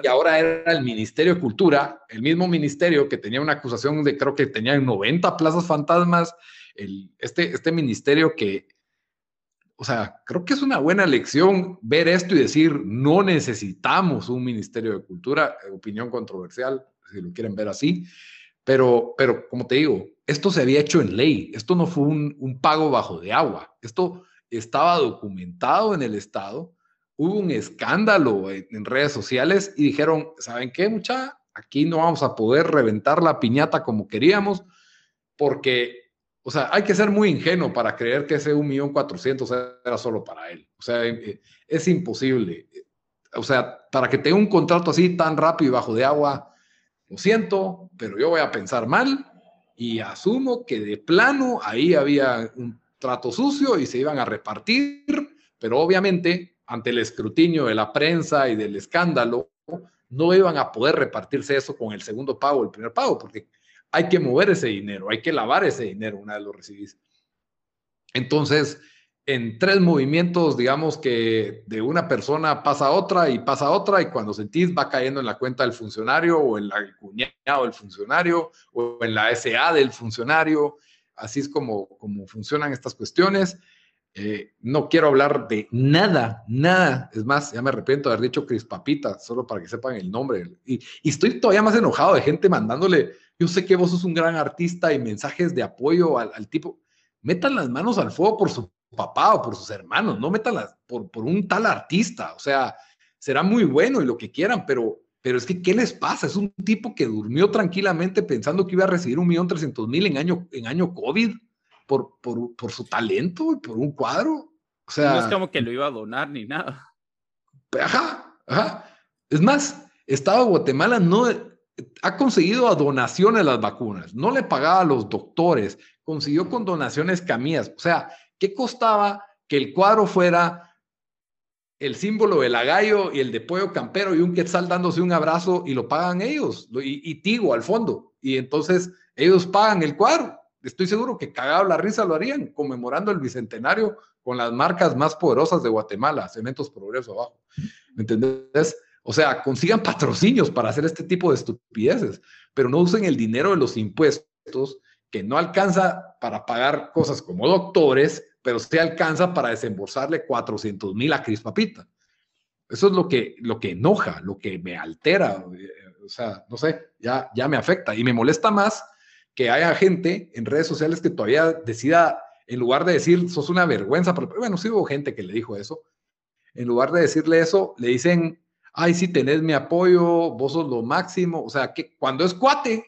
Y ahora era el Ministerio de Cultura, el mismo ministerio que tenía una acusación de creo que tenía 90 plazas fantasmas, el, este, este ministerio que, o sea, creo que es una buena lección ver esto y decir, no necesitamos un Ministerio de Cultura, opinión controversial, si lo quieren ver así, pero, pero como te digo, esto se había hecho en ley, esto no fue un, un pago bajo de agua, esto estaba documentado en el Estado hubo un escándalo en, redes sociales y dijeron, ¿saben qué, mucha? Aquí no vamos a poder reventar la piñata como queríamos, porque, o sea, hay que ser muy ingenuo para creer que ese 1.400.000 era solo para él. O sea, eh, es imposible. O sea, para que tenga un contrato así tan rápido y bajo de agua, lo siento, pero yo voy a pensar mal y asumo que de plano ahí había un trato sucio y se iban a repartir, pero obviamente ante el escrutinio de la prensa y del escándalo, no iban a poder repartirse eso con el segundo pago, el primer pago, porque hay que mover ese dinero, hay que lavar ese dinero una vez lo recibís. Entonces, en tres movimientos, digamos que de una persona pasa a otra y pasa a otra, y cuando sentís va cayendo en la cuenta del funcionario o en la cuñado del funcionario o en la SA del funcionario. Así es como, como funcionan estas cuestiones. Eh, no quiero hablar de nada, nada. Es más, ya me arrepiento de haber dicho Cris Papita, solo para que sepan el nombre. Y, estoy todavía más enojado de gente mandándole yo sé que vos sos un gran artista y mensajes de apoyo al, tipo, metan las manos al fuego por su papá o por sus hermanos, no metan las por, por un tal artista, o sea, será muy bueno y lo que quieran, pero, pero es que, ¿qué les pasa? Es un tipo que durmió tranquilamente pensando que iba a recibir un millón trescientos mil en año, en año COVID por, por, por su talento y por un cuadro. O sea, no es como que lo iba a donar ni nada. Ajá, ajá. Es más, Estado de Guatemala no ha conseguido a donaciones las vacunas, no le pagaba a los doctores, consiguió con donaciones camillas. O sea, ¿qué costaba que el cuadro fuera el símbolo del agallo y el de pollo campero y un quetzal dándose un abrazo y lo pagan ellos y, y Tigo al fondo? Y entonces ellos pagan el cuadro. Estoy seguro que cagado la risa lo harían, conmemorando el bicentenario con las marcas más poderosas de Guatemala, Cementos Progreso abajo. ¿Me entendés? O sea, consigan patrocinios para hacer este tipo de estupideces, pero no usen el dinero de los impuestos que no alcanza para pagar cosas como doctores, pero sí alcanza para desembolsarle 400 mil a Cris Papita. Eso es lo que, lo que enoja, lo que me altera. O sea, no sé, ya, ya me afecta y me molesta más que haya gente en redes sociales que todavía decida, en lugar de decir, sos una vergüenza, pero bueno, sí hubo gente que le dijo eso, en lugar de decirle eso, le dicen, ay, sí tenés mi apoyo, vos sos lo máximo. O sea, que cuando es cuate,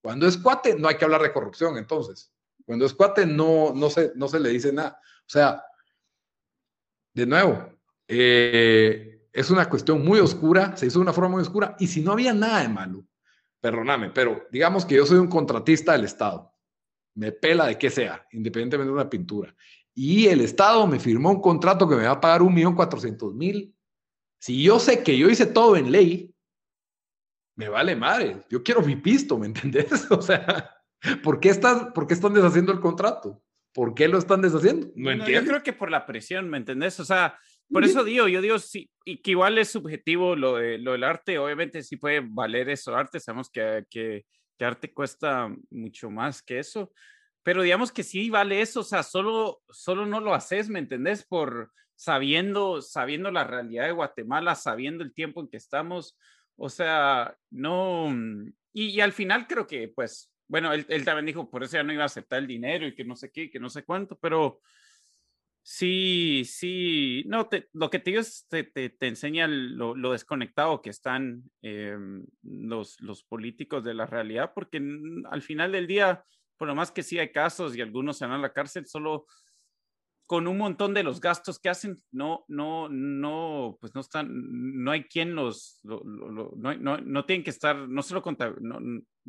cuando es cuate, no hay que hablar de corrupción, entonces. Cuando es cuate, no, no, se, no se le dice nada. O sea, de nuevo, eh, es una cuestión muy oscura, se hizo de una forma muy oscura, y si no había nada de malo, perdóname, pero digamos que yo soy un contratista del Estado, me pela de qué sea, independientemente de una pintura, y el Estado me firmó un contrato que me va a pagar un millón cuatrocientos mil si yo sé que yo hice todo en ley, me vale madre. Yo quiero mi pisto, ¿me entendés? *laughs* O sea, ¿por qué, están, ¿por qué están deshaciendo el contrato? ¿Por qué lo están deshaciendo? No, entiendo. Yo creo que por la presión, ¿me entendés? O sea, por eso digo, yo digo, sí, y que igual es subjetivo lo, de, lo del arte, obviamente sí puede valer eso, arte, sabemos que, que, que arte cuesta mucho más que eso, pero digamos que sí vale eso, o sea, solo, solo no lo haces, ¿me entendés? Por, sabiendo, sabiendo la realidad de Guatemala, sabiendo el tiempo en que estamos, o sea, no, mm, y, al final creo que, pues, bueno, él, también dijo, por eso ya no iba a aceptar el dinero y que no sé qué, que no sé cuánto, pero sí, sí, no, lo que te digo es, te, te, enseña lo, desconectado que están em, los, los políticos de la realidad, porque al final del día, por lo más que sí hay casos y algunos se van a la cárcel, solo con un montón de los gastos que hacen, no, no, no, pues no están, no hay quien los, no, no, no, tienen que estar, no solo contar, no,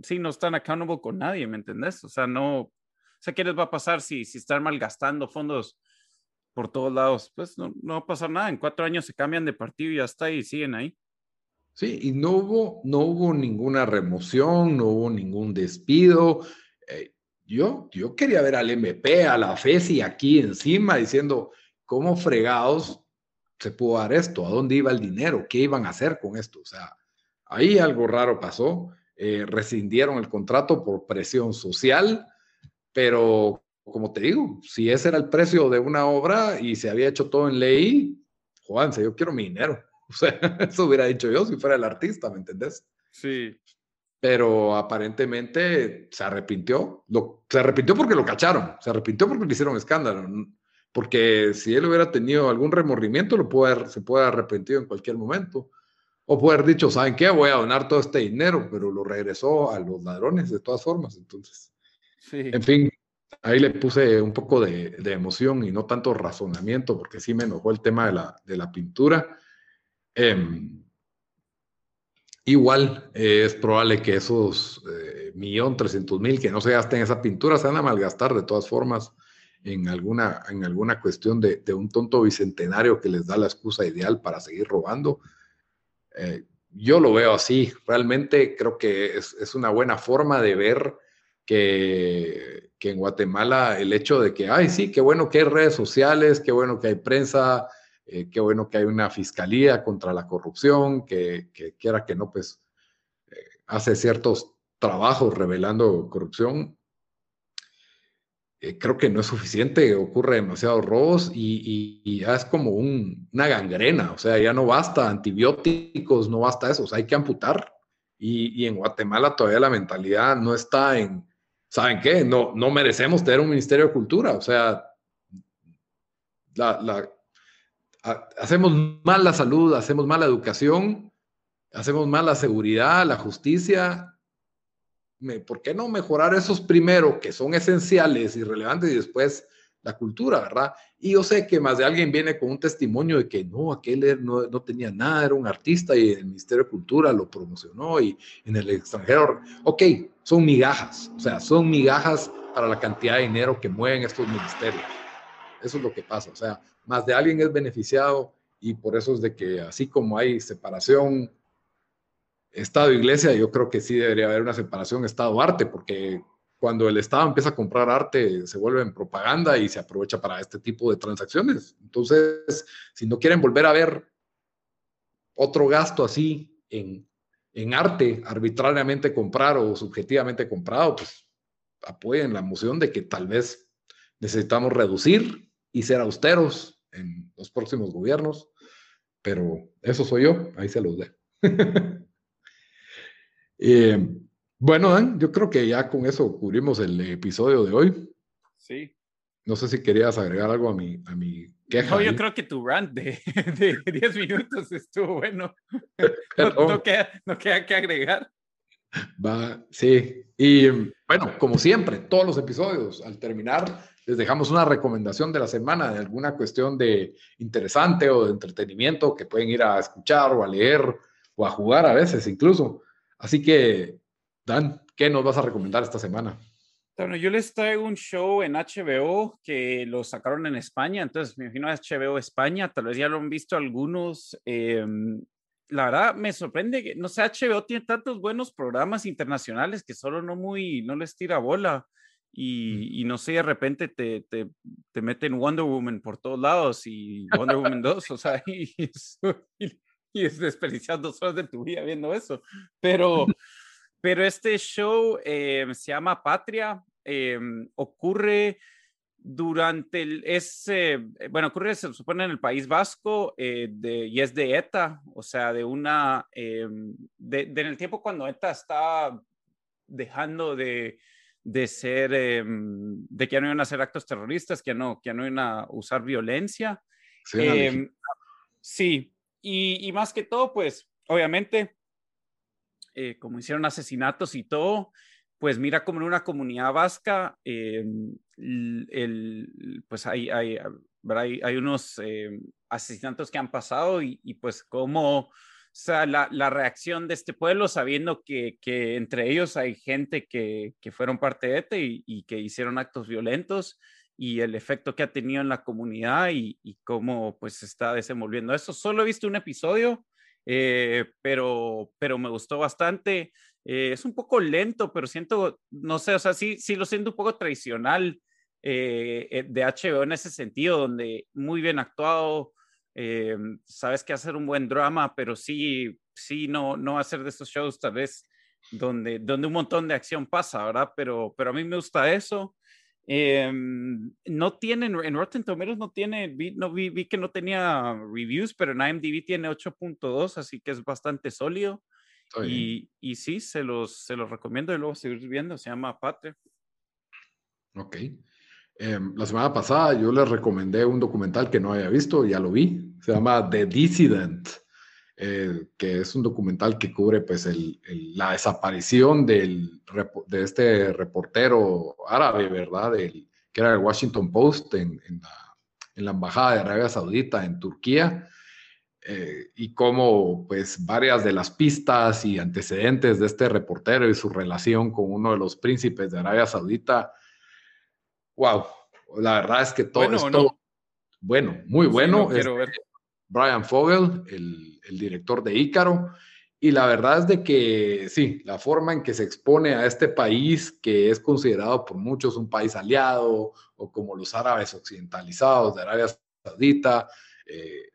sí, no están accountable con nadie, ¿me entendés? O sea, no, o sea, ¿qué les va a pasar si, si están malgastando fondos por todos lados? Pues no, no va a pasar nada, en cuatro años se cambian de partido y ya está y siguen ahí. Sí, y no hubo, no hubo ninguna remoción, no hubo ningún despido. Eh, yo, yo quería ver al MP, a la FESI aquí encima diciendo cómo fregados se pudo dar esto, a dónde iba el dinero, qué iban a hacer con esto. O sea, ahí algo raro pasó. Eh, rescindieron el contrato por presión social, pero como te digo, si ese era el precio de una obra y se había hecho todo en ley, Juanse, yo quiero mi dinero. *laughs* O sea, eso hubiera dicho yo si fuera el artista, ¿me entendés? Sí pero aparentemente se arrepintió. se arrepintió porque lo cacharon, se arrepintió porque le hicieron escándalo. Porque si él hubiera tenido algún remordimiento, lo puede se puede haber arrepentido en cualquier momento. O puede haber dicho, ¿saben qué? Voy a donar todo este dinero, pero lo regresó a los ladrones de todas formas. Entonces, en fin, ahí le puse un poco de, emoción y no tanto razonamiento, porque sí me enojó el tema de la, de la pintura. Eh, Igual eh, es probable que esos eh, millón trescientos mil que no se gasten en esa pintura se van a malgastar de todas formas en alguna, en alguna cuestión de, un tonto bicentenario que les da la excusa ideal para seguir robando. Eh, yo lo veo así. Realmente creo que es, una buena forma de ver que, que, en Guatemala el hecho de que, ay, sí, qué bueno que hay redes sociales, qué bueno que hay prensa, eh, qué bueno que hay una fiscalía contra la corrupción, que, quiera que no, pues eh, hace ciertos trabajos revelando corrupción. Eh, creo que no es suficiente, ocurre demasiados robos y, ya es como una gangrena, o sea, ya no basta antibióticos, no basta eso, o sea, hay que amputar Y, en Guatemala todavía la mentalidad no está en, ¿saben qué? No, no merecemos tener un Ministerio de Cultura. O sea, la, hacemos mal la salud, hacemos mal la educación, hacemos mal la seguridad, la justicia. ¿Por qué no mejorar esos primero que son esenciales y relevantes y después la cultura, ¿verdad? Y yo sé que más de alguien viene con un testimonio de que no, aquel no, no tenía nada, era un artista y el Ministerio de Cultura lo promocionó y en el extranjero, ok, son migajas, o sea, son migajas para la cantidad de dinero que mueven estos ministerios. Eso es lo que pasa, o sea, más de alguien es beneficiado y por eso es de que así como hay separación Estado-Iglesia, yo creo que sí debería haber una separación Estado-Arte, porque cuando el Estado empieza a comprar arte, se vuelve en propaganda y se aprovecha para este tipo de transacciones. Entonces, si no quieren volver a ver otro gasto así en, arte arbitrariamente comprado o subjetivamente comprado, pues apoyen la moción de que tal vez necesitamos reducir y ser austeros en los próximos gobiernos, pero eso soy yo, ahí se los dejo. *laughs* eh, bueno, Dan, yo creo que ya con eso cubrimos el episodio de hoy. Sí. No sé si querías agregar algo a mi, a mi queja. No, yo creo que tu rant de, *laughs* de 10 minutos estuvo bueno. *laughs* No, queda, no queda que agregar. Va, sí. Y bueno, como siempre, todos los episodios, al terminar, les dejamos una recomendación de la semana de alguna cuestión de interesante o de entretenimiento que pueden ir a escuchar o a leer o a jugar a veces incluso. Así que Dan, ¿qué nos vas a recomendar esta semana? Bueno, yo les traigo un show en HBO que lo sacaron en España, entonces me imagino HBO España, tal vez ya lo han visto algunos. Em, la verdad me sorprende que, no sé, HBO tiene tantos buenos programas internacionales que solo no muy, no les tira bola. Y, no sé, de repente te, te, te, meten Wonder Woman por todos lados y Wonder Woman 2, o sea, *laughs* y, y, y es desperdiciar dos horas de tu vida viendo eso. Pero *laughs* pero este show eh, se llama Patria, eh, ocurre durante el, ese, eh, bueno, ocurre, se supone, en el País Vasco de, y es de ETA, o sea, de una, de, en el tiempo cuando ETA está dejando de, de ser, de que ya no iban a hacer actos terroristas, que ya no, que ya no iban a usar violencia. Sí, sí. Y, y, más que todo, pues, obviamente, eh, como hicieron asesinatos y todo, pues mira como en una comunidad vasca, eh, el, pues hay, hay, hay, hay unos eh, asesinatos que han pasado y, y pues como sea, la, la, reacción de este pueblo, sabiendo que, que entre ellos hay gente que, que fueron parte de este y, y, que hicieron actos violentos y el efecto que ha tenido en la comunidad y, y cómo pues está desenvolviendo eso. Solo he visto un episodio, eh, pero, pero me gustó bastante. Eh, es un poco lento, pero siento, no sé, o sea, sí, sí lo siento un poco tradicional eh, de HBO en ese sentido, donde muy bien actuado, sabes que hacer un buen drama, pero sí, sí, no, no hacer de estos shows tal vez donde, donde un montón de acción pasa, ¿verdad? Pero, pero a mí me gusta eso. Em, no tienen, en Rotten Tomatoes no tiene, vi, no, vi, vi, que no tenía reviews, pero en IMDb tiene 8.2, así que es bastante sólido. Y, y, sí, se los, se los recomiendo y luego seguir viendo, se llama Patria. Ok. Em, la semana pasada yo les recomendé un documental que no había visto, ya lo vi, se llama The Dissident. Eh, que es un documental que cubre pues la desaparición de este reportero árabe, ¿verdad? que era el Washington Post en, en, la, en, la, Embajada de Arabia Saudita en Turquía. Eh, y cómo pues varias de las pistas y antecedentes de este reportero y su relación con uno de los príncipes de Arabia Saudita, wow, la verdad es que todo bueno, esto, bueno muy bueno. ver. Brian Fogel, el el director de Ícaro. Y la verdad es de que sí, la forma en que se expone a este país, que es considerado por muchos un país aliado, o como los árabes occidentalizados de Arabia Saudita, eh,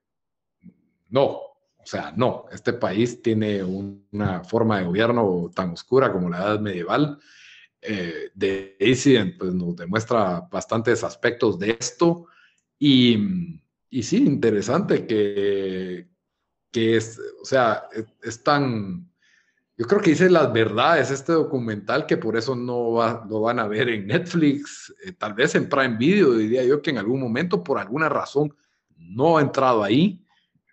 no, o sea, no, este país tiene una forma de gobierno tan oscura como la edad medieval. Eh, de Incident pues, nos demuestra bastantes aspectos de esto. Y, y sí, interesante que, que es, o sea, es, tan, yo creo que dice las verdades este documental que por eso no va, lo van a ver en Netflix, eh, tal vez en Prime Video, diría yo que en algún momento por alguna razón no ha entrado ahí.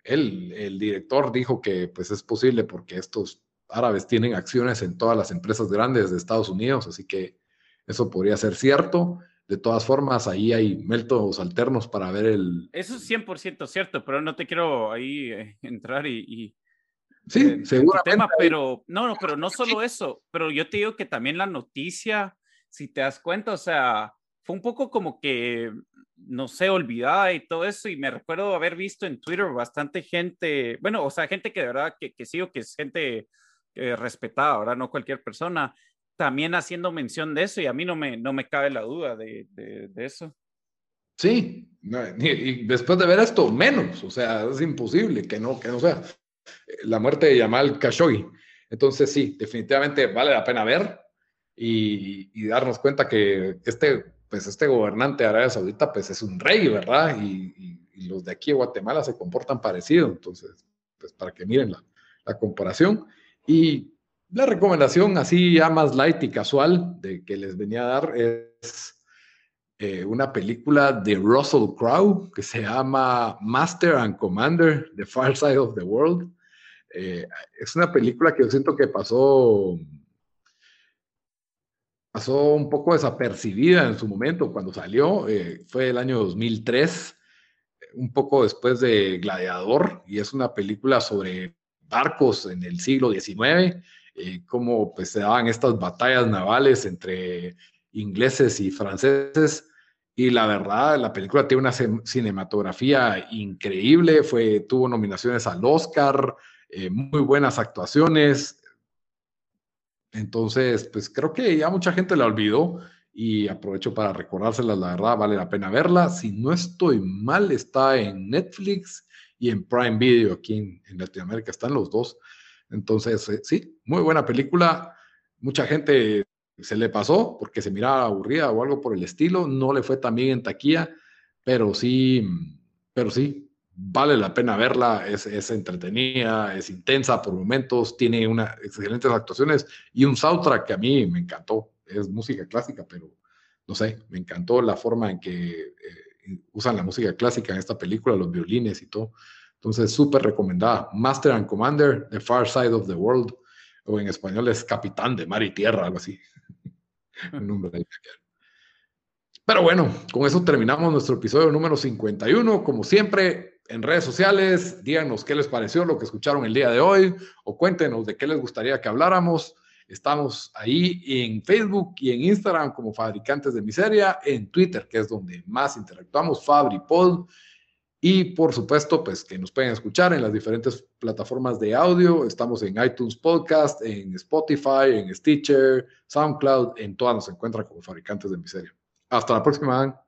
El, el director dijo que pues es posible porque estos árabes tienen acciones en todas las empresas grandes de Estados Unidos, así que eso podría ser cierto. De todas formas, ahí hay métodos alternos para ver el... Eso es 100% cierto, pero no te quiero ahí eh, entrar y Sí, eh, seguramente. Tema, pero no, no, pero no solo eso, pero yo te digo que también la noticia, si te das cuenta, o sea, fue un poco como que, no sé, olvidada y todo eso, y me recuerdo haber visto en Twitter bastante gente, bueno, o sea, gente que de verdad que, que sigo, que es gente eh, respetada, ¿verdad? No cualquier persona, también haciendo mención de eso, y a mí no me, no me cabe la duda de, de, eso. Sí, *laughs* y después de ver esto, menos, o sea, es imposible que no, que no sea la muerte de Yamal Khashoggi. Entonces, sí, definitivamente vale la pena ver y, darnos cuenta que este, pues este gobernante de Arabia Saudita pues es un rey, ¿verdad? Y, los de aquí de Guatemala se comportan parecido. Entonces, pues para que miren la, comparación. Y la recomendación así ya más light y casual de que les venía a dar es eh, una película de Russell Crowe que se llama Master and Commander, The Far Side of the World. Eh, es una película que yo siento que pasó, pasó un poco desapercibida en su momento cuando salió. Eh, fue el año 2003, un poco después de Gladiador, y es una película sobre barcos en el siglo XIX, eh, cómo pues, se daban estas batallas navales entre ingleses y franceses. Y la verdad, la película tiene una cinematografía increíble, fue, tuvo nominaciones al Oscar, eh, muy buenas actuaciones. Entonces, pues creo que ya mucha gente la olvidó y aprovecho para recordársela, la verdad vale la pena verla. Si no estoy mal, está en Netflix y en Prime Video aquí en, Latinoamérica, están los dos. Entonces, eh, sí, muy buena película. Mucha gente se le pasó porque se miraba aburrida o algo por el estilo, no le fue tan bien en taquilla, pero sí, pero sí, vale la pena verla, es, entretenida, es intensa por momentos, tiene una, excelentes actuaciones y un soundtrack que a mí me encantó. Es música clásica, pero no sé, me encantó la forma en que eh, usan la música clásica en esta película, los violines y todo. Entonces, súper recomendada. Master and Commander, The Far Side of the World, o en español es Capitán de Mar y Tierra, algo así. *laughs* Pero bueno, con eso terminamos nuestro episodio número 51. Como siempre, en redes sociales, díganos qué les pareció lo que escucharon el día de hoy o cuéntenos de qué les gustaría que habláramos. Estamos ahí en Facebook y en Instagram como Fabricantes de Miseria, en Twitter, que es donde más interactuamos, FabriPod. Y por supuesto, pues que nos pueden escuchar en las diferentes plataformas de audio. Estamos en iTunes Podcast, en Spotify, en Stitcher, SoundCloud, en todas nos encuentran como Fabricantes de Miseria. Hasta la próxima.